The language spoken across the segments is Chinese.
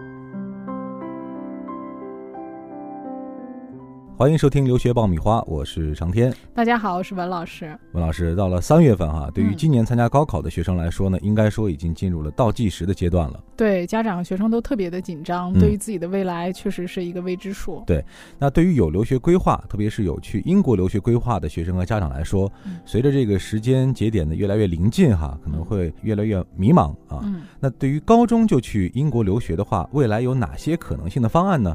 Thank you. 欢迎收听留学爆米花，我是长天。大家好，我是文老师。文老师，到了三月份哈，对于嗯今年参加高考的学生来说呢，应该说已经进入了倒计时的阶段了。对家长、学生都特别的紧张，嗯对于自己的未来确实是一个未知数。对那对于有留学规划，特别是有去英国留学规划的学生和家长来说，嗯随着这个时间节点的越来越临近哈，可能会越来越迷茫啊。嗯，那对于高中就去英国留学的话，未来有哪些可能性的方案呢？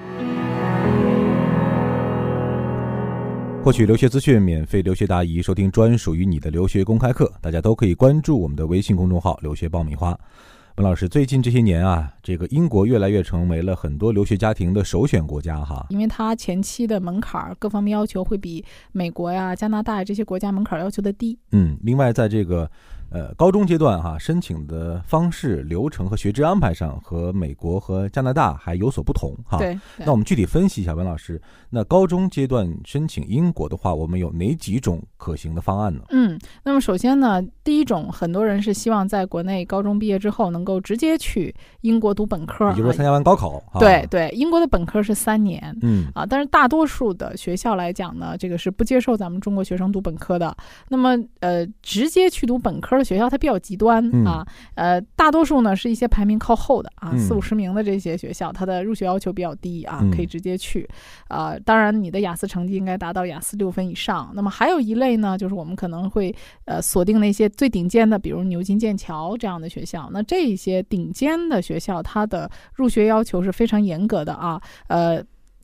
获取留学资讯，免费留学答疑，收听专属于你的留学公开课，大家都可以关注我们的微信公众号“留学爆米花”。文老师，最近这些年啊，这个英国越来越成为了很多留学家庭的首选国家哈。因为它前期的门槛儿各方面要求会比美国呀、加拿大这些国家门槛儿要求的低。嗯，另外在这个呃高中阶段哈，申请的方式、流程和学制安排上和美国和加拿大还有所不同哈。。对，对那我们具体分析一下，文老师，那高中阶段申请英国的话，我们有哪几种可行的方案呢？嗯，那么首先呢，第一种，很多人是希望在国内高中毕业之后能够直接去英国读本科，啊也就是说参加完高考，哈对，对，英国的本科是三年。嗯啊，但是大多数的学校来讲呢，这个是不接受咱们中国学生读本科的。那么，呃，直接去读本科的学校它比较极端、嗯啊，呃，大多数呢是一些排名靠后的啊，嗯四五十名的这些学校，它的入学要求比较低啊，嗯可以直接去。啊，当然你的雅思成绩应该达到雅思六分以上。那么还有一类呢，就是我们可能会呃锁定那些最顶尖的，比如牛津、剑桥这样的学校。那这一些顶尖的学校，它的入学要求是非常严格的啊，呃。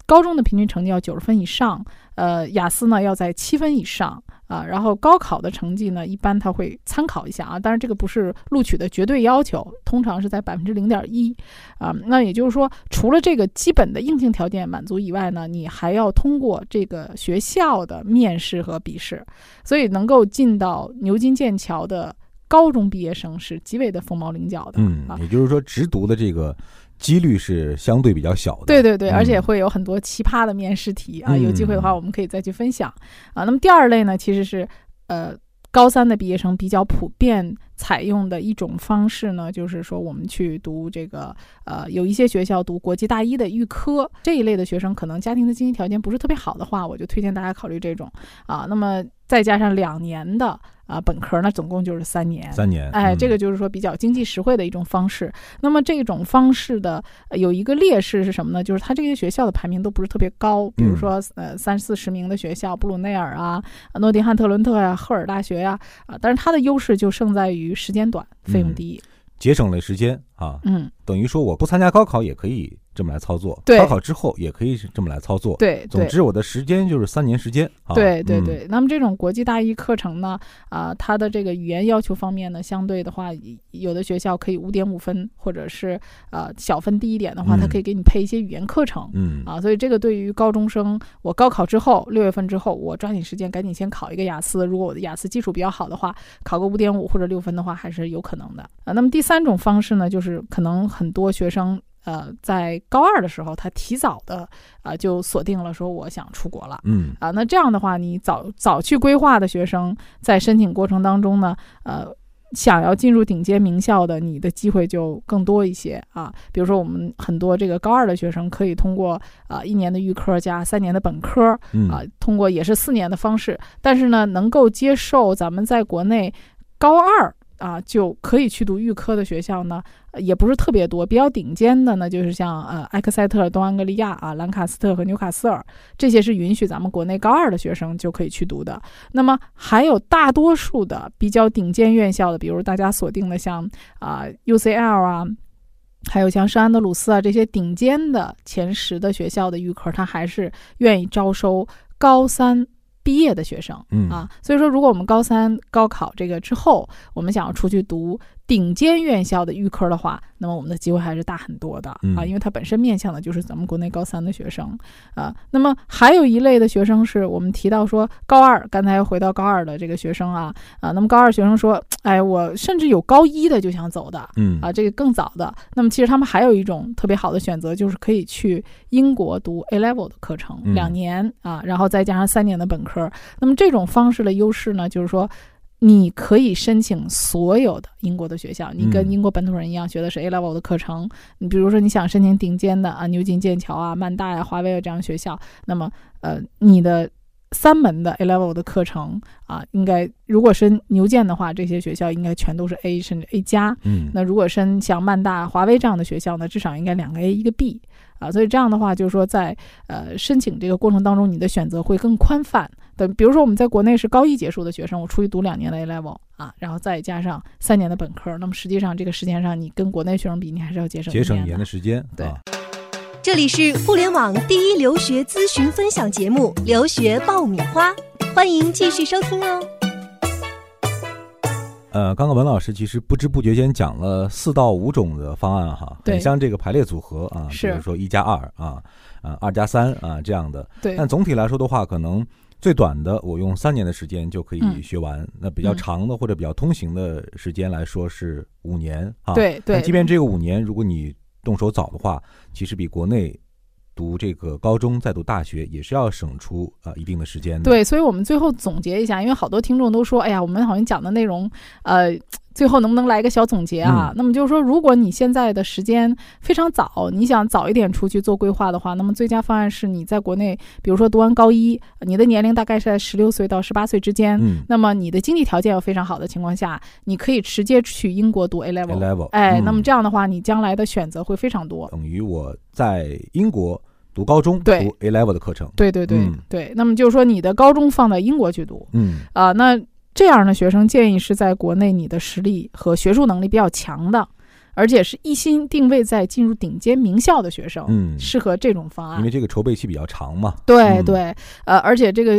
高中的平均成绩要九十分以上，呃，雅思呢要在七分以上啊，然后高考的成绩呢，一般他会参考一下啊，当然这个不是录取的绝对要求，通常是在百分之零点一啊。那也就是说，除了这个基本的硬性条件满足以外呢，你还要通过这个学校的面试和笔试，所以能够进到牛津、剑桥的高中毕业生是极为的凤毛麟角的嗯啊，。也就是说，直读的这个几率是相对比较小的。对对对，嗯而且会有很多奇葩的面试题啊，嗯有机会的话我们可以再去分享啊。那么第二类呢，其实是呃高三的毕业生比较普遍采用的一种方式呢，就是说我们去读这个呃有一些学校读国际大一的预科这一类的学生，可能家庭的经济条件不是特别好的话，我就推荐大家考虑这种啊。那么再加上两年的啊本科，那总共就是三年。三年。哎，嗯这个就是说比较经济实惠的一种方式。那么这种方式的、呃有一个劣势是什么呢？就是它这些学校的排名都不是特别高，比如嗯说呃三四十名的学校，布鲁内尔啊、诺丁汉特伦特呀、赫尔大学呀啊，但是它的优势就胜在于时间短，费用嗯低。节省了时间啊，嗯，等于说我不参加高考也可以这么来操作，对高考之后也可以是这么来操作。对对。总之，我的时间就是三年时间啊。嗯对对对，那么这种国际大一课程呢，啊、它的这个语言要求方面呢，相对的话，有的学校可以五点五分，或者是呃小分低一点的话，它嗯可以给你配一些语言课程。嗯啊，所以这个对于高中生，我高考之后六月份之后，我抓紧时间赶紧先考一个雅思。如果我的雅思基础比较好的话，考个五点五或者六分的话，还是有可能的啊。那么第三种方式呢，就是可能很多学生呃在高二的时候，他提早的啊、就锁定了说我想出国了。嗯啊，那这样的话，你早早去规划的学生，在申请过程当中呢，呃，想要进入顶尖名校的，你的机会就更多一些啊。比如说，我们很多这个高二的学生可以通过啊、一年的预科加三年的本科嗯啊，通过也是四年的方式，但是呢，能够接受咱们在国内高二。啊，就可以去读预科的学校呢，也不是特别多。比较顶尖的呢，就是像呃埃克塞特、东安格利亚啊、兰卡斯特和纽卡斯尔，这些是允许咱们国内高二的学生就可以去读的。那么还有大多数的比较顶尖院校的，比如大家锁定的像啊、UCL 啊。还有像圣安德鲁斯啊这些顶尖的前十的学校的预科，它还是愿意招收高三毕业的学生。嗯啊，所以说，如果我们高三高考这个之后，我们想要出去读顶尖院校的预科的话，那么我们的机会还是大很多的嗯啊，因为它本身面向的就是咱们国内高三的学生啊。那么还有一类的学生是我们提到说高二，刚才回到高二的这个学生啊啊，那么高二学生说，哎，我甚至有高一的就想走的，嗯啊，这个更早的。那么其实他们还有一种特别好的选择，就是可以去英国读 A level 的课程，嗯两年啊，然后再加上三年的本科。那么这种方式的优势呢，就是说。你可以申请所有的英国的学校，你跟嗯英国本土人一样学的是 A level 的课程。你比如说你想申请顶尖的啊，牛津、剑桥啊、曼大呀、华威啊这样的学校，那么呃，你的三门的 A level 的课程啊，应该如果申牛剑的话，这些学校应该全都是 A 甚至 A 加。嗯那如果申像曼大、华威这样的学校呢，至少应该两个 A 一个 B 啊，所以这样的话，就是说在呃申请这个过程当中，你的选择会更宽泛。对，比如说我们在国内是高一结束的学生，我出去读两年的 A level 啊，然后再加上三年的本科，那么实际上这个时间上，你跟国内学生比，你还是要节省节省一年年的时间，对啊这里是互联网第一留学咨询分享节目《留学爆米花》，欢迎继续收听哦。呃，刚刚文老师其实不知不觉间讲了四到五种的方案哈，对很像这个排列组合啊，比如说一加二啊，啊二加三啊这样的。对但总体来说的话，可能最短的我用三年的时间就可以嗯学完，那比较嗯长的或者比较通行的时间来说是五年啊。，对对，即便这个五年，如果你动手早的话，其实比国内读这个高中再读大学也是要省出啊、一定的时间的。，对，所以我们最后总结一下，因为好多听众都说，哎呀，我们好像讲的内容，呃，最后能不能来一个小总结啊？嗯那么就是说，如果你现在的时间非常早，你想早一点出去做规划的话，那么最佳方案是你在国内，比如说读完高一，你的年龄大概是在十六岁到十八岁之间。嗯那么你的经济条件又非常好的情况下，你可以直接去英国读 A，A level A。level，哎，嗯那么这样的话，你将来的选择会非常多。等于我在英国读高中，对读 A level 的课程。对对对、嗯对，那么就是说你的高中放在英国去读，嗯啊、那这样的学生建议是在国内你的实力和学术能力比较强的，而且是一心定位在进入顶尖名校的学生，嗯，适合这种方案因为。这个筹备期比较长嘛。对嗯对，呃，而且这个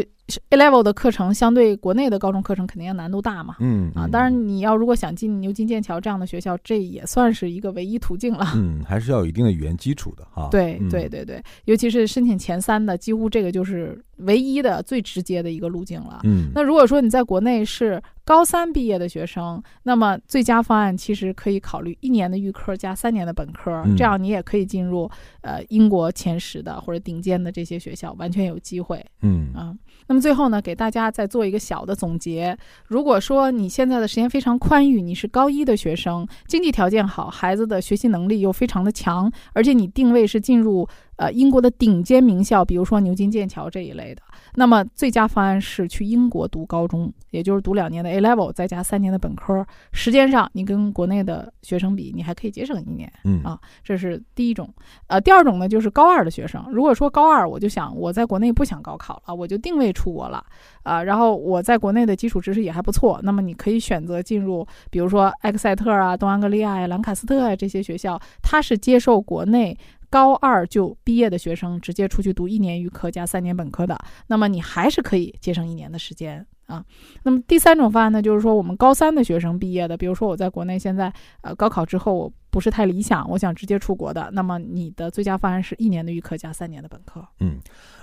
A level 的课程相对国内的高中课程肯定要难度大嘛。嗯啊，嗯当然你要如果想进牛津、剑桥这样的学校，这也算是一个唯一途径了。嗯，还是要有一定的语言基础的哈。对嗯对对对，尤其是申请前三的，几乎这个就是唯一的、最直接的一个路径了。嗯，那如果说你在国内是高三毕业的学生，那么最佳方案其实可以考虑一年的预科加三年的本科，嗯这样你也可以进入呃英国前十的或者顶尖的这些学校，完全有机会嗯啊。那么最后呢，给大家再做一个小的总结。如果说你现在的时间非常宽裕，你是高一的学生，经济条件好，孩子的学习能力又非常的强，而且你定位是进入呃英国的顶尖名校，比如说牛津、剑桥这一类的，那么最佳方案是去英国读高中，也就是读两年的 A level，再加三年的本科。时间上你跟国内的学生比，你还可以节省一年。嗯啊这是第一种，呃，第二种呢就是高二的学生。如果说高二，我就想我在国内不想高考了，我就定位出国了，啊、然后我在国内的基础知识也还不错，那么你可以选择进入，比如说埃克塞特啊、东安格利亚呀、兰卡斯特啊这些学校，它是接受国内。高二就毕业的学生直接出去读一年预科加三年本科的，那么你还是可以节省一年的时间啊。那么第三种方案呢，就是说我们高三的学生毕业的，比如说我在国内现在呃高考之后我不是太理想，我想直接出国的，那么你的最佳方案是一年的预科加三年的本科。嗯，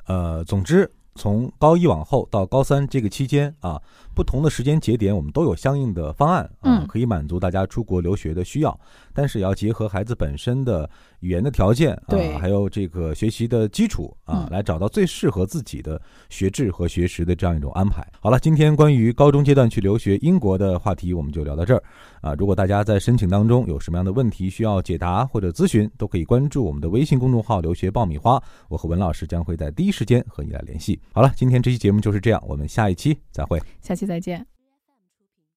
呃，总之从高一往后到高三这个期间啊，不同的时间节点，我们都有相应的方案啊，嗯可以满足大家出国留学的需要，但是也要结合孩子本身的语言的条件啊，还有这个学习的基础啊，嗯来找到最适合自己的学制和学时的这样一种安排。好了，今天关于高中阶段去留学英国的话题，我们就聊到这儿啊。如果大家在申请当中有什么样的问题需要解答或者咨询，都可以关注我们的微信公众号“留学爆米花”，我和文老师将会在第一时间和你来联系。好了，今天这期节目就是这样，我们下一期再会。下期再见。